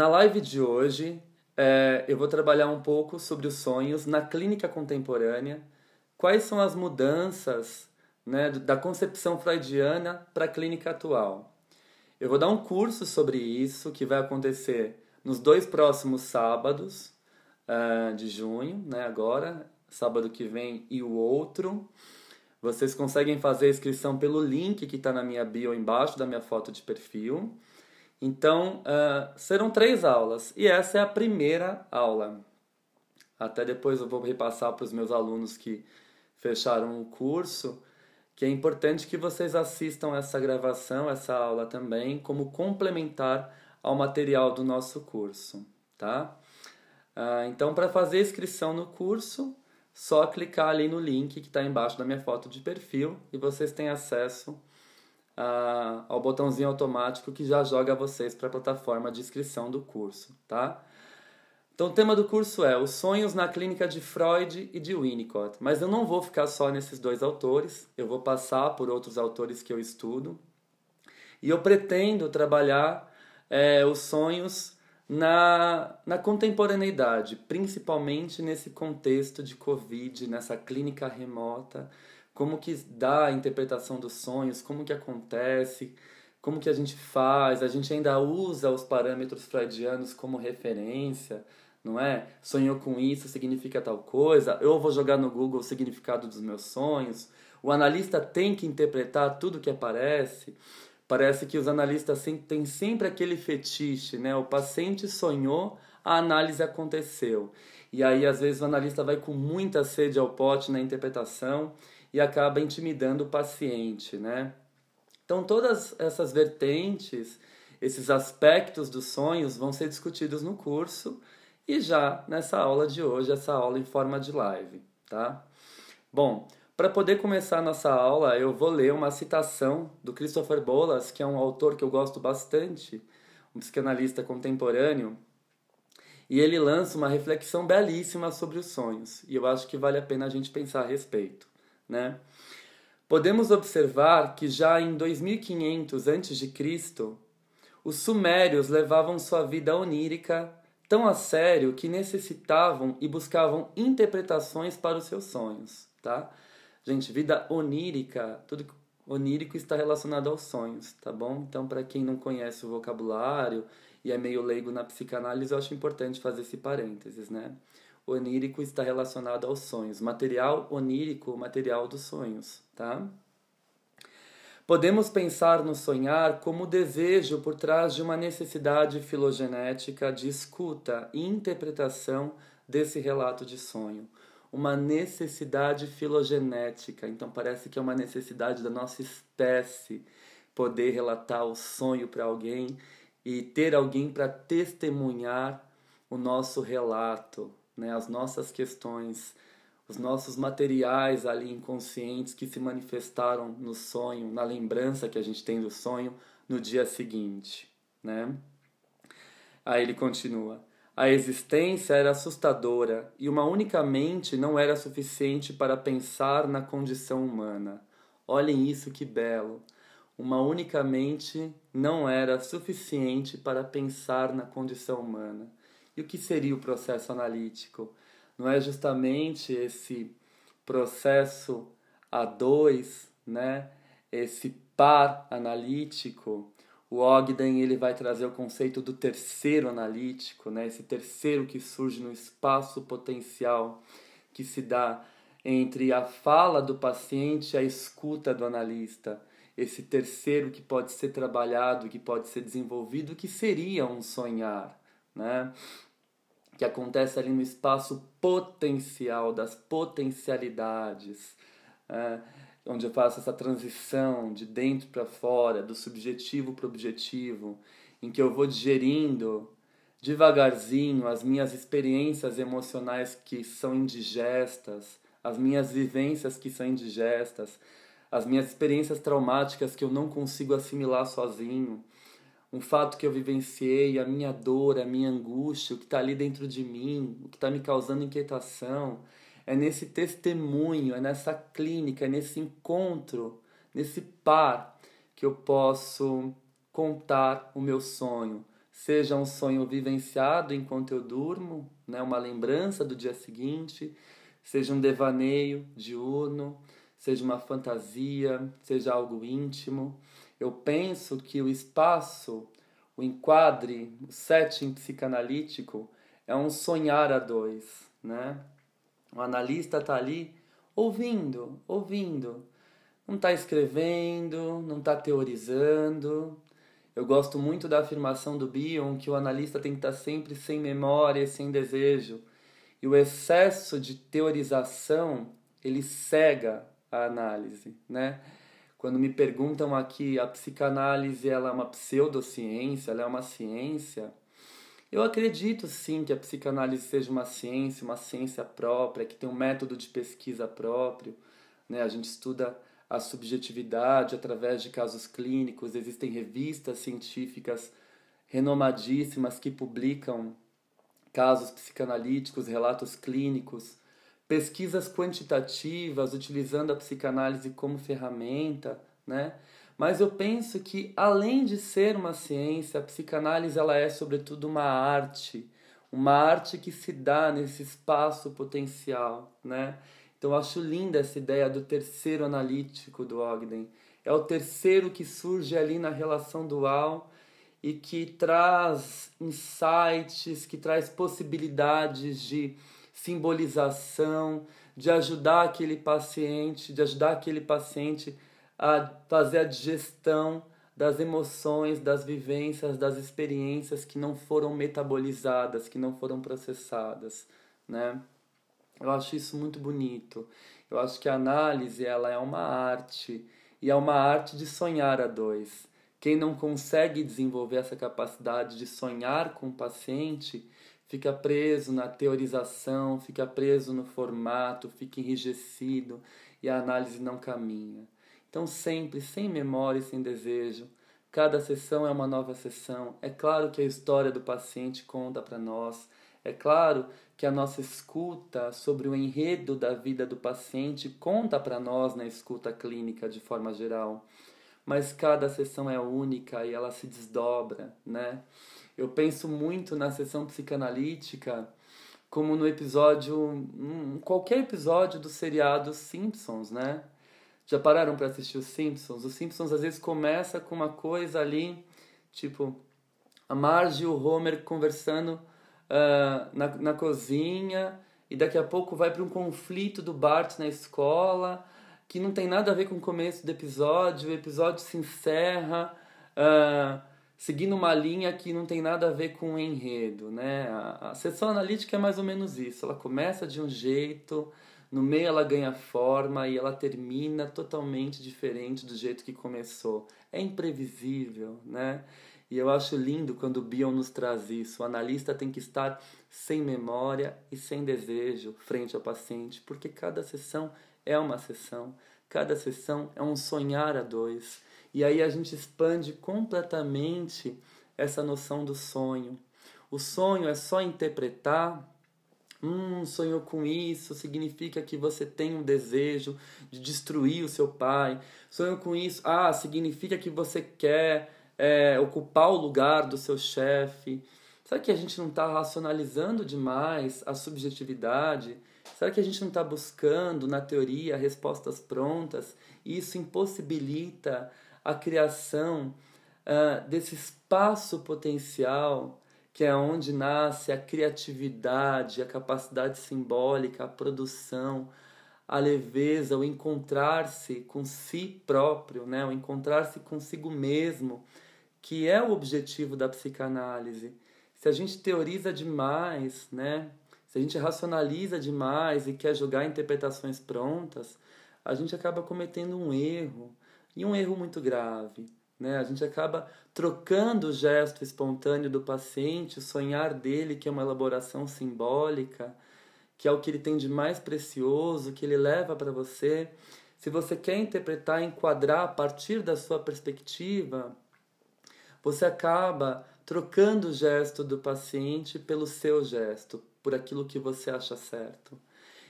Na live de hoje, é, eu vou trabalhar um pouco sobre os sonhos na clínica contemporânea, quais são as mudanças né, da concepção freudiana para a clínica atual. Eu vou dar um curso sobre isso que vai acontecer nos dois próximos sábados uh, de junho, né, agora, sábado que vem e o outro. Vocês conseguem fazer a inscrição pelo link que está na minha bio embaixo da minha foto de perfil. Então, uh, serão três aulas e essa é a primeira aula. Até depois eu vou repassar para os meus alunos que fecharam o curso que é importante que vocês assistam essa gravação, essa aula também, como complementar ao material do nosso curso, tá? Uh, então, para fazer inscrição no curso, só clicar ali no link que está embaixo da minha foto de perfil e vocês têm acesso uh, ao botãozinho automático que já joga vocês para a plataforma de inscrição do curso, tá? Então o tema do curso é Os Sonhos na Clínica de Freud e de Winnicott. Mas eu não vou ficar só nesses dois autores, eu vou passar por outros autores que eu estudo. E eu pretendo trabalhar é, os sonhos na, na contemporaneidade, principalmente nesse contexto de Covid, nessa clínica remota, como que dá a interpretação dos sonhos, como que acontece, como que a gente faz, a gente ainda usa os parâmetros freudianos como referência, não é? Sonhou com isso, significa tal coisa. Eu vou jogar no Google o significado dos meus sonhos. O analista tem que interpretar tudo que aparece. Parece que os analistas têm sempre aquele fetiche, né? O paciente sonhou, a análise aconteceu. E aí, às vezes, o analista vai com muita sede ao pote na interpretação e acaba intimidando o paciente, né? Então, todas essas vertentes, esses aspectos dos sonhos vão ser discutidos no curso e já nessa aula de hoje, essa aula em forma de live, tá? Bom, para poder começar a nossa aula, eu vou ler uma citação do Christopher Bolas, que é um autor que eu gosto bastante, um psicanalista contemporâneo, e ele lança uma reflexão belíssima sobre os sonhos, e eu acho que vale a pena a gente pensar a respeito, né? Podemos observar que já em 2500 a.C., os sumérios levavam sua vida onírica tão a sério que necessitavam e buscavam interpretações para os seus sonhos, tá? Gente, vida onírica, tudo onírico está relacionado aos sonhos, tá bom? Então, para quem não conhece o vocabulário e é meio leigo na psicanálise, eu acho importante fazer esse parênteses, né? Onírico está relacionado aos sonhos. Material onírico, material dos sonhos, tá? Podemos pensar no sonhar como desejo por trás de uma necessidade filogenética de escuta e interpretação desse relato de sonho. Uma necessidade filogenética, então parece que é uma necessidade da nossa espécie poder relatar o sonho para alguém e ter alguém para testemunhar o nosso relato, né, as nossas questões os nossos materiais ali inconscientes que se manifestaram no sonho, na lembrança que a gente tem do sonho no dia seguinte, né? Aí ele continua: a existência era assustadora e uma única mente não era suficiente para pensar na condição humana. Olhem isso que belo. Uma única mente não era suficiente para pensar na condição humana. E o que seria o processo analítico? não é justamente esse processo a dois, né? esse par analítico, o Ogden ele vai trazer o conceito do terceiro analítico, né? esse terceiro que surge no espaço potencial que se dá entre a fala do paciente e a escuta do analista. Esse terceiro que pode ser trabalhado, que pode ser desenvolvido, que seria um sonhar, né? que acontece ali no espaço potencial, das potencialidades, é, onde eu faço essa transição de dentro para fora, do subjetivo para o objetivo, em que eu vou digerindo devagarzinho as minhas experiências emocionais que são indigestas, as minhas vivências que são indigestas, as minhas experiências traumáticas que eu não consigo assimilar sozinho, um fato que eu vivenciei, a minha dor, a minha angústia, o que está ali dentro de mim, o que está me causando inquietação. É nesse testemunho, é nessa clínica, é nesse encontro, nesse par que eu posso contar o meu sonho. Seja um sonho vivenciado enquanto eu durmo, né, uma lembrança do dia seguinte, seja um devaneio diurno, seja uma fantasia, seja algo íntimo. Eu penso que o espaço, o enquadre, o setting psicanalítico é um sonhar a dois, né? O analista está ali ouvindo, ouvindo. Não está escrevendo, não está teorizando. Eu gosto muito da afirmação do Bion que o analista tem que estar tá sempre sem memória sem desejo. E o excesso de teorização, ele cega a análise, né? Quando me perguntam aqui, a psicanálise ela é uma pseudociência, ela é uma ciência? Eu acredito sim que a psicanálise seja uma ciência, uma ciência própria, que tem um método de pesquisa próprio. Né? A gente estuda a subjetividade através de casos clínicos, existem revistas científicas renomadíssimas que publicam casos psicanalíticos, relatos clínicos pesquisas quantitativas utilizando a psicanálise como ferramenta, né? Mas eu penso que além de ser uma ciência, a psicanálise ela é sobretudo uma arte, uma arte que se dá nesse espaço potencial, né? Então eu acho linda essa ideia do terceiro analítico do Ogden. É o terceiro que surge ali na relação dual e que traz insights, que traz possibilidades de simbolização, de ajudar aquele paciente, de ajudar aquele paciente a fazer a digestão das emoções, das vivências, das experiências que não foram metabolizadas, que não foram processadas, né? Eu acho isso muito bonito. Eu acho que a análise ela é uma arte e é uma arte de sonhar a dois. Quem não consegue desenvolver essa capacidade de sonhar com o paciente fica preso na teorização, fica preso no formato, fica enrijecido e a análise não caminha. Então, sempre sem memória e sem desejo, cada sessão é uma nova sessão. É claro que a história do paciente conta para nós, é claro que a nossa escuta sobre o enredo da vida do paciente conta para nós na escuta clínica de forma geral, mas cada sessão é única e ela se desdobra, né? Eu penso muito na sessão psicanalítica como no episódio, um, qualquer episódio do seriado Simpsons, né? Já pararam para assistir os Simpsons? Os Simpsons às vezes começa com uma coisa ali, tipo a Marge e o Homer conversando uh, na, na cozinha e daqui a pouco vai para um conflito do Bart na escola que não tem nada a ver com o começo do episódio. O episódio se encerra. Uh, seguindo uma linha que não tem nada a ver com o enredo, né? A, sessão analítica é mais ou menos isso. Ela começa de um jeito, no meio ela ganha forma e ela termina totalmente diferente do jeito que começou. É imprevisível, né? E eu acho lindo quando o Bion nos traz isso. O analista tem que estar sem memória e sem desejo frente ao paciente, porque cada sessão é uma sessão, cada sessão é um sonhar a dois. E aí a gente expande completamente essa noção do sonho. O sonho é só interpretar. Hum, sonhou com isso, significa que você tem um desejo de destruir o seu pai. Sonhou com isso, ah, significa que você quer é, ocupar o lugar do seu chefe. Será que a gente não está racionalizando demais a subjetividade? Será que a gente não está buscando na teoria respostas prontas? E isso impossibilita a criação uh, desse espaço potencial que é onde nasce a criatividade, a capacidade simbólica, a produção, a leveza, o encontrar-se com si próprio, né? o encontrar-se consigo mesmo, que é o objetivo da psicanálise. Se a gente teoriza demais, né? se a gente racionaliza demais e quer jogar interpretações prontas, a gente acaba cometendo um erro, e um erro muito grave. Né? A gente acaba trocando o gesto espontâneo do paciente, o sonhar dele, que é uma elaboração simbólica, que é o que ele tem de mais precioso, que ele leva para você. Se você quer interpretar, enquadrar a partir da sua perspectiva, você acaba trocando o gesto do paciente pelo seu gesto, por aquilo que você acha certo.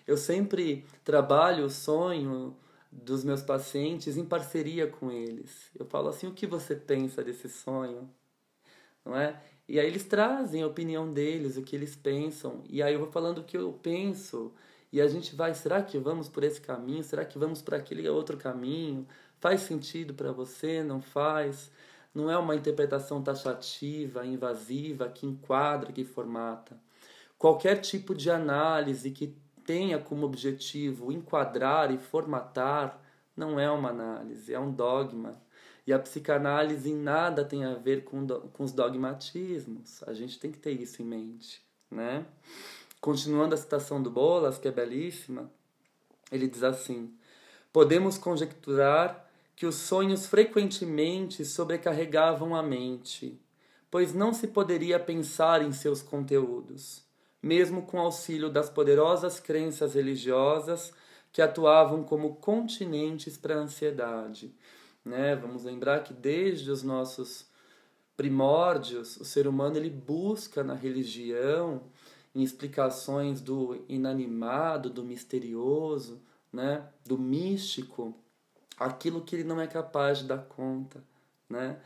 Eu sempre trabalho o sonho dos meus pacientes em parceria com eles. Eu falo assim: o que você pensa desse sonho? Não é? E aí eles trazem a opinião deles, o que eles pensam. E aí eu vou falando o que eu penso. E a gente vai, será que vamos por esse caminho? Será que vamos para aquele outro caminho? Faz sentido para você? Não faz? Não é uma interpretação taxativa, invasiva, que enquadra, que formata. Qualquer tipo de análise que tenha como objetivo enquadrar e formatar, não é uma análise, é um dogma. E a psicanálise em nada tem a ver com, com os dogmatismos. A gente tem que ter isso em mente, né? Continuando a citação do Bolas, que é belíssima, ele diz assim: Podemos conjecturar que os sonhos frequentemente sobrecarregavam a mente, pois não se poderia pensar em seus conteúdos mesmo com auxílio das poderosas crenças religiosas que atuavam como continentes para a ansiedade. Né? Vamos lembrar que desde os nossos primórdios, o ser humano ele busca na religião, em explicações do inanimado, do misterioso, né? do místico, aquilo que ele não é capaz de dar conta. Né?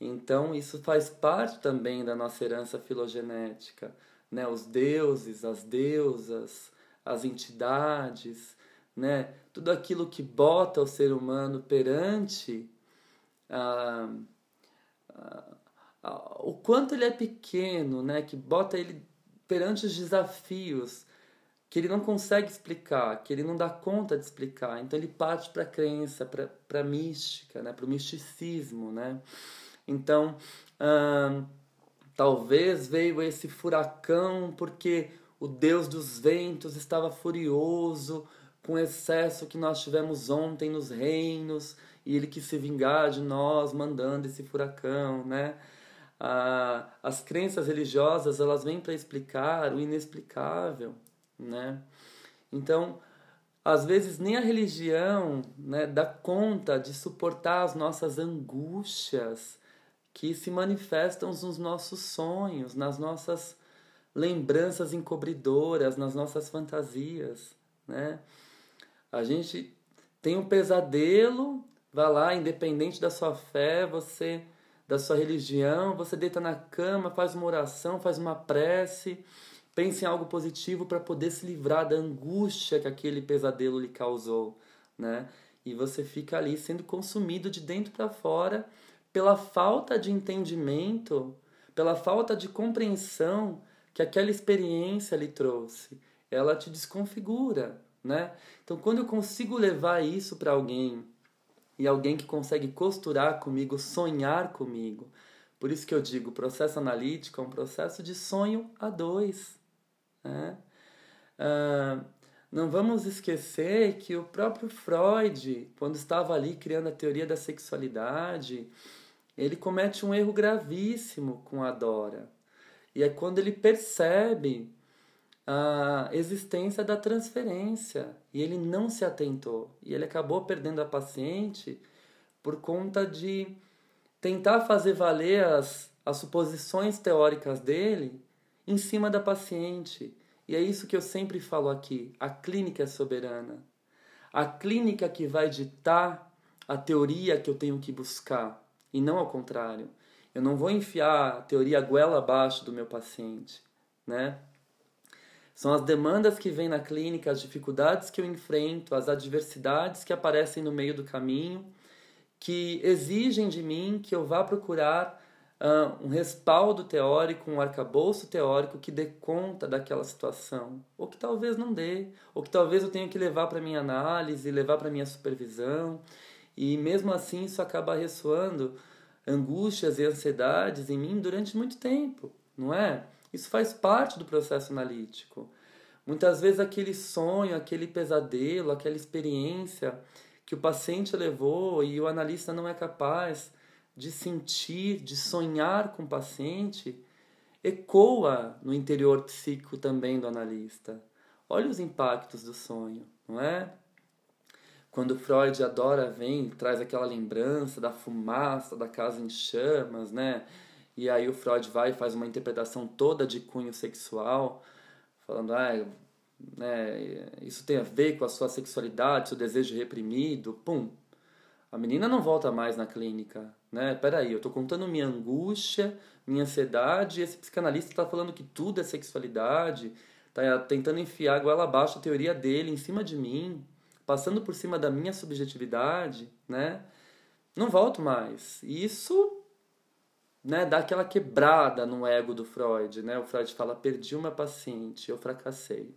Então, isso faz parte também da nossa herança filogenética né, os deuses, as deusas, as entidades, né, tudo aquilo que bota o ser humano perante ah, ah, ah, o quanto ele é pequeno, né, que bota ele perante os desafios que ele não consegue explicar, que ele não dá conta de explicar. Então ele parte para a crença, para a mística, né, para o misticismo. Né? Então, Talvez veio esse furacão porque o Deus dos ventos estava furioso com o excesso que nós tivemos ontem nos reinos e ele quis se vingar de nós mandando esse furacão, né? Ah, as crenças religiosas elas vêm para explicar o inexplicável, né? Então, às vezes nem a religião né, dá conta de suportar as nossas angústias, que se manifestam nos nossos sonhos, nas nossas lembranças encobridoras, nas nossas fantasias, né? A gente tem um pesadelo, vá lá, independente da sua fé, você da sua religião, você deita na cama, faz uma oração, faz uma prece, pense em algo positivo para poder se livrar da angústia que aquele pesadelo lhe causou, né? E você fica ali sendo consumido de dentro para fora pela falta de entendimento, pela falta de compreensão que aquela experiência lhe trouxe. Ela te desconfigura, né? Então, quando eu consigo levar isso para alguém e alguém que consegue costurar comigo, sonhar comigo, por isso que eu digo, processo analítico é um processo de sonho a dois. Né? Não vamos esquecer que o próprio Freud, quando estava ali criando a teoria da sexualidade, ele comete um erro gravíssimo com a Dora. E é quando ele percebe a existência da transferência e ele não se atentou. E ele acabou perdendo a paciente por conta de tentar fazer valer as, as suposições teóricas dele em cima da paciente. E é isso que eu sempre falo aqui: a clínica é soberana. A clínica que vai ditar a teoria que eu tenho que buscar e não ao contrário. Eu não vou enfiar a teoria goela abaixo do meu paciente, né? São as demandas que vêm na clínica, as dificuldades que eu enfrento, as adversidades que aparecem no meio do caminho, que exigem de mim que eu vá procurar uh, um respaldo teórico, um arcabouço teórico que dê conta daquela situação, ou que talvez não dê, ou que talvez eu tenha que levar para minha análise, levar para minha supervisão, e mesmo assim isso acaba ressoando angústias e ansiedades em mim durante muito tempo, não é? Isso faz parte do processo analítico. Muitas vezes aquele sonho, aquele pesadelo, aquela experiência que o paciente levou e o analista não é capaz de sentir, de sonhar com o paciente, ecoa no interior psíquico também do analista. Olha os impactos do sonho, não é? Quando Freud adora vem, traz aquela lembrança da fumaça da casa em chamas, né? E aí o Freud vai e faz uma interpretação toda de cunho sexual, falando, ah, né, isso tem a ver com a sua sexualidade, seu desejo reprimido, pum. A menina não volta mais na clínica, né? Peraí, eu tô contando minha angústia, minha ansiedade, e esse psicanalista está falando que tudo é sexualidade, tá tentando enfiar a goela abaixo a teoria dele em cima de mim, passando por cima da minha subjetividade, né? Não volto mais. Isso né, dá aquela quebrada no ego do Freud, né? O Freud fala: "Perdi uma paciente, eu fracassei".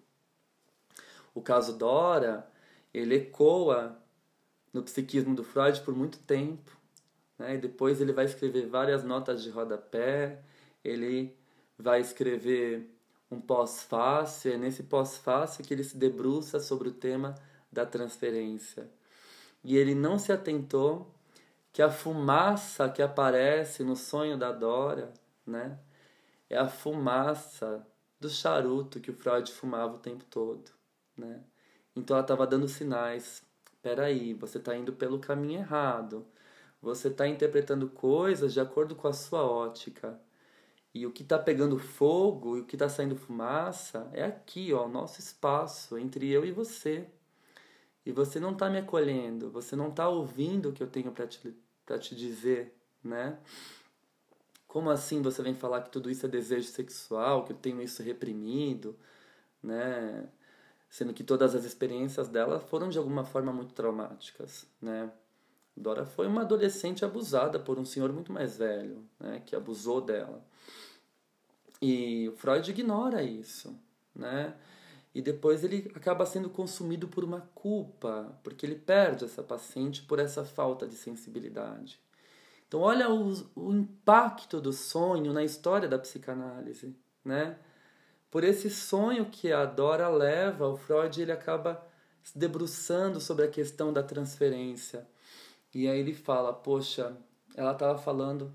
O caso Dora, ele ecoa no psiquismo do Freud por muito tempo, né? E depois ele vai escrever várias notas de rodapé, ele vai escrever um pós-fácil, é nesse pós-fácil que ele se debruça sobre o tema da transferência. E ele não se atentou que a fumaça que aparece no sonho da Dora, né, é a fumaça do charuto que o Freud fumava o tempo todo, né? Então ela estava dando sinais. Peraí, você está indo pelo caminho errado. Você está interpretando coisas de acordo com a sua ótica. E o que está pegando fogo e o que está saindo fumaça é aqui, ó, o nosso espaço entre eu e você. E você não está me acolhendo, você não está ouvindo o que eu tenho para te, te dizer, né? Como assim você vem falar que tudo isso é desejo sexual, que eu tenho isso reprimido, né? Sendo que todas as experiências dela foram de alguma forma muito traumáticas, né? Dora foi uma adolescente abusada por um senhor muito mais velho, né? Que abusou dela. E Freud ignora isso, né? E depois ele acaba sendo consumido por uma culpa, porque ele perde essa paciente por essa falta de sensibilidade. Então, olha o, o impacto do sonho na história da psicanálise, né? Por esse sonho que a Dora leva, o Freud ele acaba se debruçando sobre a questão da transferência. E aí ele fala: Poxa, ela estava falando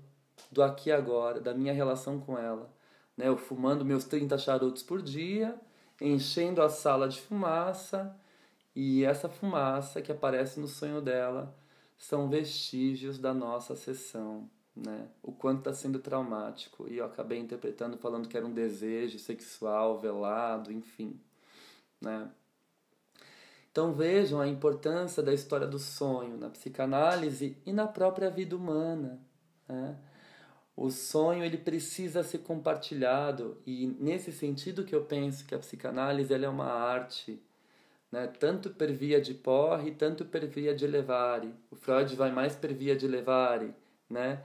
do aqui e agora, da minha relação com ela. Né? Eu fumando meus 30 charutos por dia enchendo a sala de fumaça, e essa fumaça que aparece no sonho dela são vestígios da nossa sessão, né? O quanto está sendo traumático. E eu acabei interpretando falando que era um desejo sexual velado, enfim, né? Então vejam a importância da história do sonho na psicanálise e na própria vida humana, né? O sonho ele precisa ser compartilhado e nesse sentido que eu penso que a psicanálise ela é uma arte, né? Tanto per via de porre, tanto per via de levare. O Freud vai mais per via de levare, né?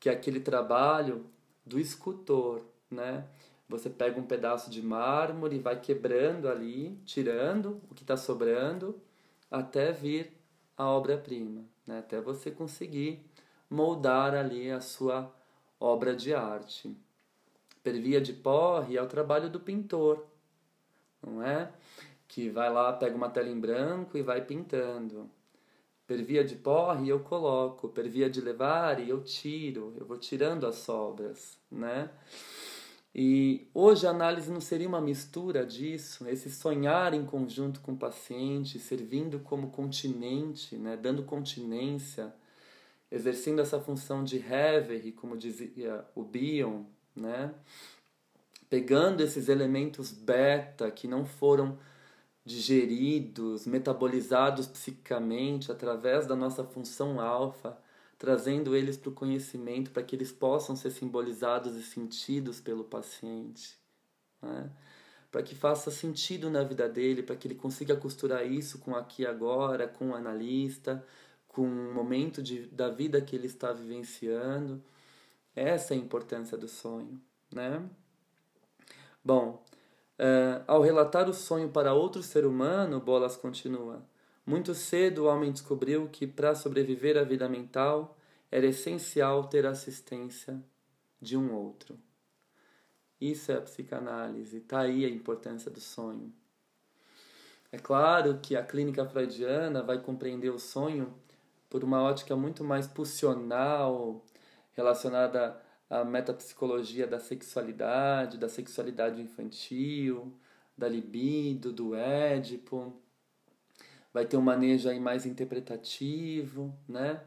Que é aquele trabalho do escultor, né? Você pega um pedaço de mármore e vai quebrando ali, tirando o que está sobrando, até vir a obra-prima, né? até você conseguir moldar ali a sua obra de arte. Per via de porre é o trabalho do pintor, não é? Que vai lá, pega uma tela em branco e vai pintando. Per via de porre eu coloco, per via de levar eu tiro, eu vou tirando as sobras, né? E hoje a análise não seria uma mistura disso, esse sonhar em conjunto com o paciente, servindo como continente, né, dando continência exercendo essa função de Hever, como dizia o Bion, né? pegando esses elementos beta que não foram digeridos, metabolizados psicicamente através da nossa função alfa, trazendo eles para o conhecimento para que eles possam ser simbolizados e sentidos pelo paciente. Né? Para que faça sentido na vida dele, para que ele consiga costurar isso com aqui agora, com o analista, com o momento de, da vida que ele está vivenciando. Essa é a importância do sonho, né? Bom, uh, ao relatar o sonho para outro ser humano, Bolas continua, muito cedo o homem descobriu que para sobreviver à vida mental era essencial ter assistência de um outro. Isso é a psicanálise, está aí a importância do sonho. É claro que a clínica freudiana vai compreender o sonho por uma ótica muito mais pulsional, relacionada à metapsicologia da sexualidade, da sexualidade infantil, da libido, do édipo. Vai ter um manejo aí mais interpretativo, né?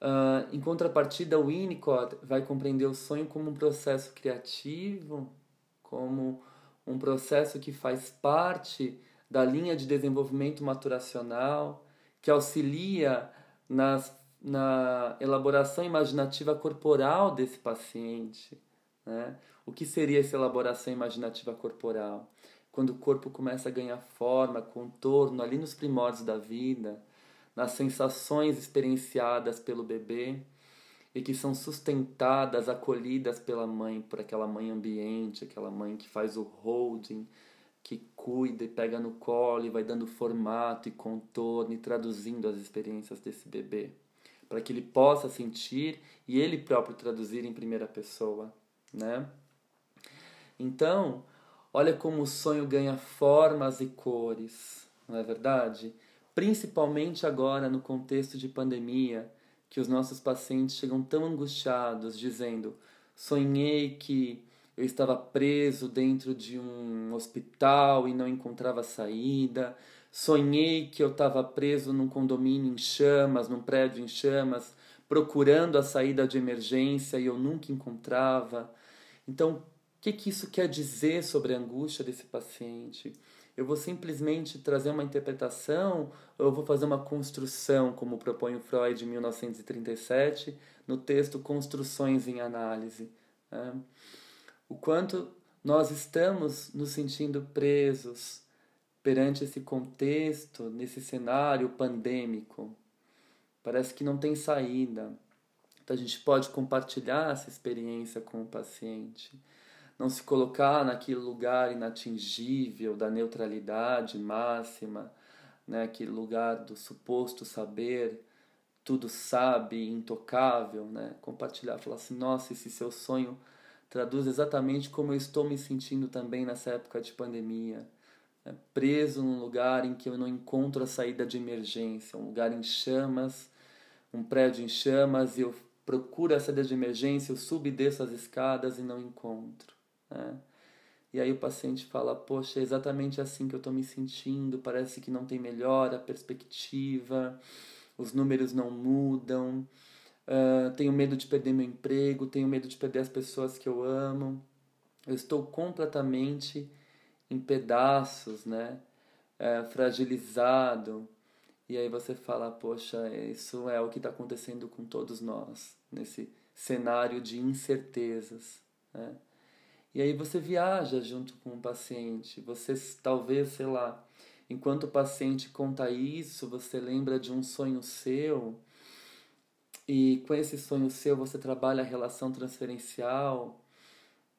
Uh, em contrapartida, o Winnicott vai compreender o sonho como um processo criativo, como um processo que faz parte da linha de desenvolvimento maturacional, que auxilia nas, na elaboração imaginativa corporal desse paciente. Né? O que seria essa elaboração imaginativa corporal? Quando o corpo começa a ganhar forma, contorno, ali nos primórdios da vida, nas sensações experienciadas pelo bebê e que são sustentadas, acolhidas pela mãe, por aquela mãe ambiente, aquela mãe que faz o holding, que cuida e pega no colo e vai dando formato e contorno e traduzindo as experiências desse bebê, para que ele possa sentir e ele próprio traduzir em primeira pessoa, né? Então, olha como o sonho ganha formas e cores, não é verdade? Principalmente agora no contexto de pandemia, que os nossos pacientes chegam tão angustiados, dizendo: sonhei que eu estava preso dentro de um hospital e não encontrava saída. Sonhei que eu estava preso num condomínio em chamas, num prédio em chamas, procurando a saída de emergência e eu nunca encontrava. Então, o que, que isso quer dizer sobre a angústia desse paciente? Eu vou simplesmente trazer uma interpretação ou eu vou fazer uma construção, como propõe o Freud em 1937, no texto Construções em Análise? Né? O quanto nós estamos nos sentindo presos perante esse contexto, nesse cenário pandêmico. Parece que não tem saída. Então a gente pode compartilhar essa experiência com o paciente. Não se colocar naquele lugar inatingível da neutralidade máxima, né? aquele lugar do suposto saber, tudo sabe, intocável. Né? Compartilhar, falar assim: nossa, esse seu sonho traduz exatamente como eu estou me sentindo também nessa época de pandemia. Né? Preso num lugar em que eu não encontro a saída de emergência, um lugar em chamas, um prédio em chamas, e eu procuro a saída de emergência, eu subo e desço as escadas e não encontro. Né? E aí o paciente fala: Poxa, é exatamente assim que eu estou me sentindo, parece que não tem melhora, perspectiva, os números não mudam. Uh, tenho medo de perder meu emprego, tenho medo de perder as pessoas que eu amo. Eu estou completamente em pedaços, né? É, fragilizado. E aí você fala, poxa, isso é o que está acontecendo com todos nós, nesse cenário de incertezas. Né? E aí você viaja junto com o paciente. Você talvez, sei lá, enquanto o paciente conta isso, você lembra de um sonho seu e com esse sonho seu você trabalha a relação transferencial,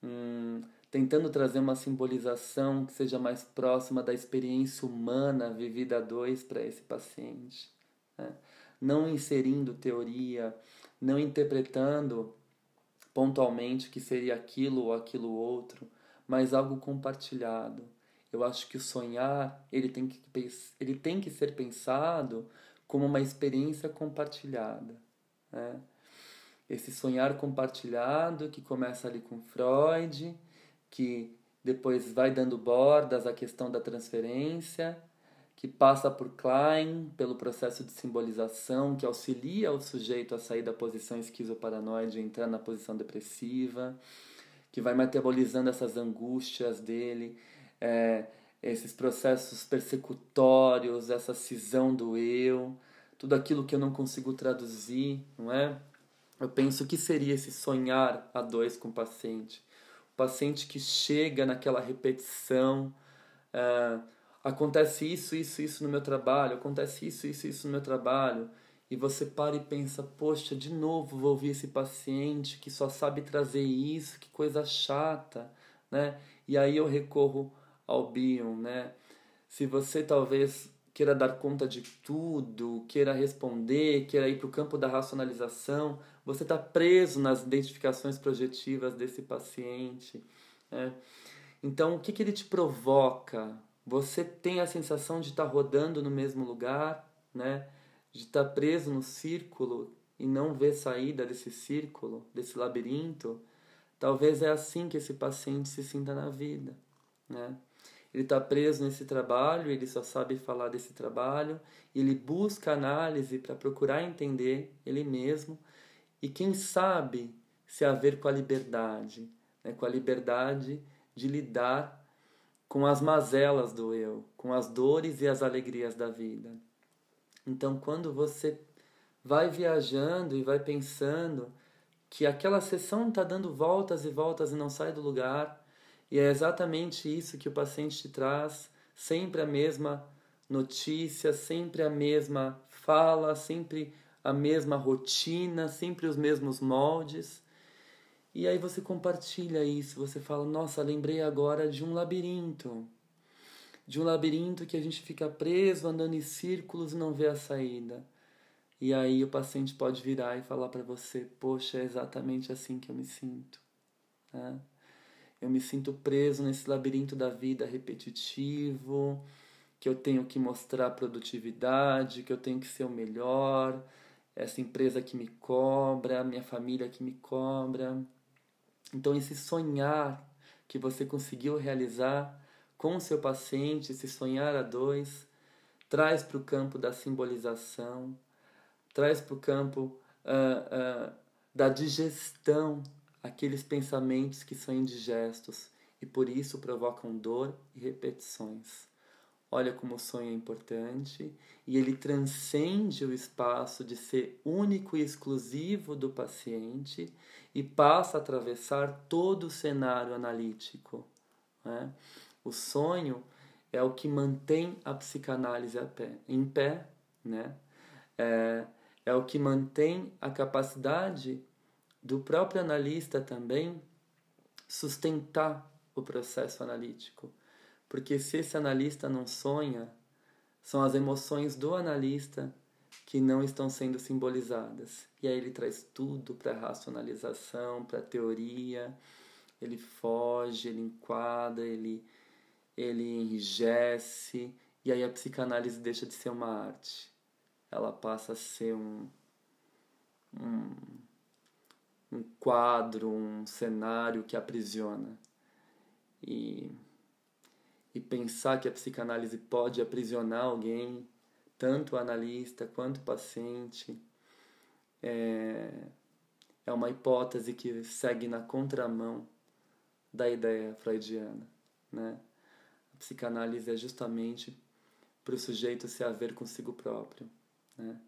hum, tentando trazer uma simbolização que seja mais próxima da experiência humana vivida a dois para esse paciente. Né? Não inserindo teoria, não interpretando pontualmente que seria aquilo ou aquilo outro, mas algo compartilhado. Eu acho que o sonhar ele tem que, ele tem que ser pensado como uma experiência compartilhada. Né? Esse sonhar compartilhado que começa ali com Freud, que depois vai dando bordas à questão da transferência, que passa por Klein, pelo processo de simbolização, que auxilia o sujeito a sair da posição esquizoparanoide e entrar na posição depressiva, que vai metabolizando essas angústias dele, é, esses processos persecutórios, essa cisão do eu, tudo aquilo que eu não consigo traduzir, não é? Eu penso que seria esse sonhar a dois com o paciente. O paciente que chega naquela repetição, é, acontece isso, isso, isso no meu trabalho, acontece isso, isso, isso no meu trabalho, e você para e pensa, poxa, de novo vou ouvir esse paciente que só sabe trazer isso, que coisa chata, né? E aí eu recorro ao Bion, né? Se você talvez queira dar conta de tudo, queira responder, queira ir para o campo da racionalização, você está preso nas identificações projetivas desse paciente. Né? Então, o que, que ele te provoca? Você tem a sensação de estar tá rodando no mesmo lugar, né? de estar tá preso no círculo e não ver saída desse círculo, desse labirinto, talvez é assim que esse paciente se sinta na vida, né? Ele está preso nesse trabalho, ele só sabe falar desse trabalho, ele busca análise para procurar entender ele mesmo e quem sabe se haver com a liberdade, né? com a liberdade de lidar com as mazelas do eu, com as dores e as alegrias da vida. Então, quando você vai viajando e vai pensando que aquela sessão está dando voltas e voltas e não sai do lugar, e é exatamente isso que o paciente te traz, sempre a mesma notícia, sempre a mesma fala, sempre a mesma rotina, sempre os mesmos moldes. E aí você compartilha isso, você fala: "Nossa, lembrei agora de um labirinto de um labirinto que a gente fica preso, andando em círculos e não vê a saída. E aí o paciente pode virar e falar para você: Poxa, é exatamente assim que eu me sinto. Né? Eu me sinto preso nesse labirinto da vida repetitivo, que eu tenho que mostrar produtividade, que eu tenho que ser o melhor, essa empresa que me cobra, minha família que me cobra. Então, esse sonhar que você conseguiu realizar com o seu paciente, se sonhar a dois, traz para o campo da simbolização, traz para o campo uh, uh, da digestão aqueles pensamentos que são indigestos e por isso provocam dor e repetições. Olha como o sonho é importante e ele transcende o espaço de ser único e exclusivo do paciente e passa a atravessar todo o cenário analítico. Né? O sonho é o que mantém a psicanálise pé, em pé, né? É, é o que mantém a capacidade do próprio analista também sustentar o processo analítico. Porque se esse analista não sonha, são as emoções do analista que não estão sendo simbolizadas. E aí ele traz tudo para a racionalização, para a teoria, ele foge, ele enquadra, ele ele enrijece, e aí a psicanálise deixa de ser uma arte. Ela passa a ser um, um, um quadro, um cenário que aprisiona. E, e pensar que a psicanálise pode aprisionar alguém, tanto o analista quanto o paciente, é, é uma hipótese que segue na contramão da ideia freudiana, né? A psicanálise é justamente para o sujeito se haver consigo próprio. Né?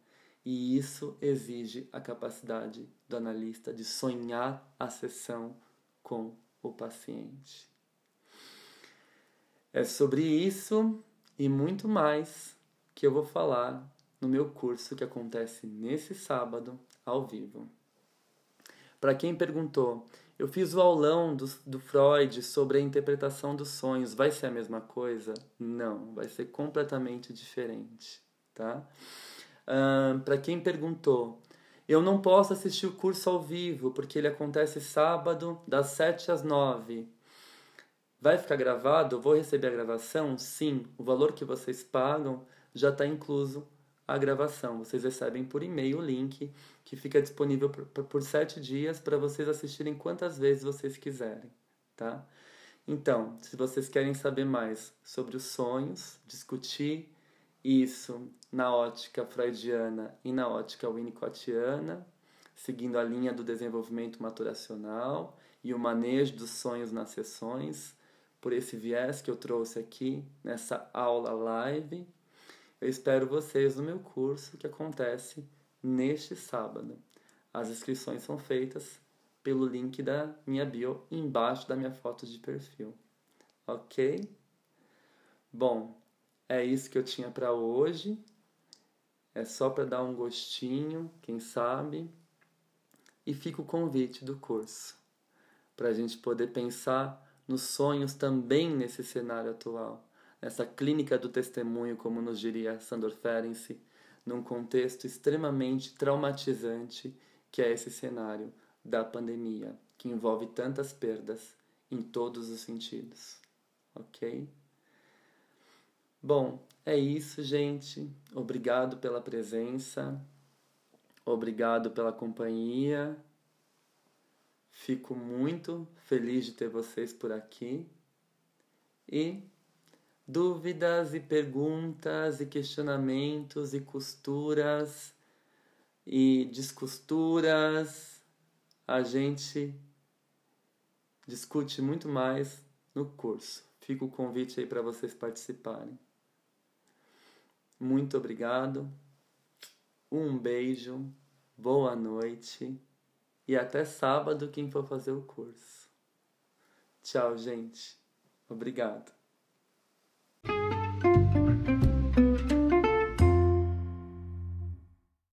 E isso exige a capacidade do analista de sonhar a sessão com o paciente. É sobre isso e muito mais que eu vou falar no meu curso que acontece nesse sábado ao vivo. Para quem perguntou, eu fiz o aulão do, do Freud sobre a interpretação dos sonhos. Vai ser a mesma coisa? Não, vai ser completamente diferente, tá? Para quem perguntou, eu não posso assistir o curso ao vivo porque ele acontece sábado das 7 às 9. Vai ficar gravado? Vou receber a gravação? Sim, o valor que vocês pagam já está incluso a gravação. Vocês recebem por e-mail o link que fica disponível por, por sete dias para vocês assistirem quantas vezes vocês quiserem, tá? Então, se vocês querem saber mais sobre os sonhos, discutir isso na ótica freudiana e na ótica winnicottiana, seguindo a linha do desenvolvimento maturacional e o manejo dos sonhos nas sessões, por esse viés que eu trouxe aqui nessa aula live, eu espero vocês no meu curso que acontece neste sábado. As inscrições são feitas pelo link da minha bio embaixo da minha foto de perfil. Ok? Bom, é isso que eu tinha para hoje. É só para dar um gostinho, quem sabe. E fica o convite do curso para a gente poder pensar nos sonhos também nesse cenário atual, nessa clínica do testemunho, como nos diria Sandor Ferenczi, num contexto extremamente traumatizante que é esse cenário da pandemia, que envolve tantas perdas em todos os sentidos. Ok? Bom, é isso, gente. Obrigado pela presença. Obrigado pela companhia. Fico muito feliz de ter vocês por aqui. E dúvidas e perguntas e questionamentos e costuras e descosturas, a gente discute muito mais no curso. Fica o convite aí para vocês participarem. Muito obrigado. Um beijo. Boa noite. E até sábado quem for fazer o curso. Tchau, gente. Obrigado.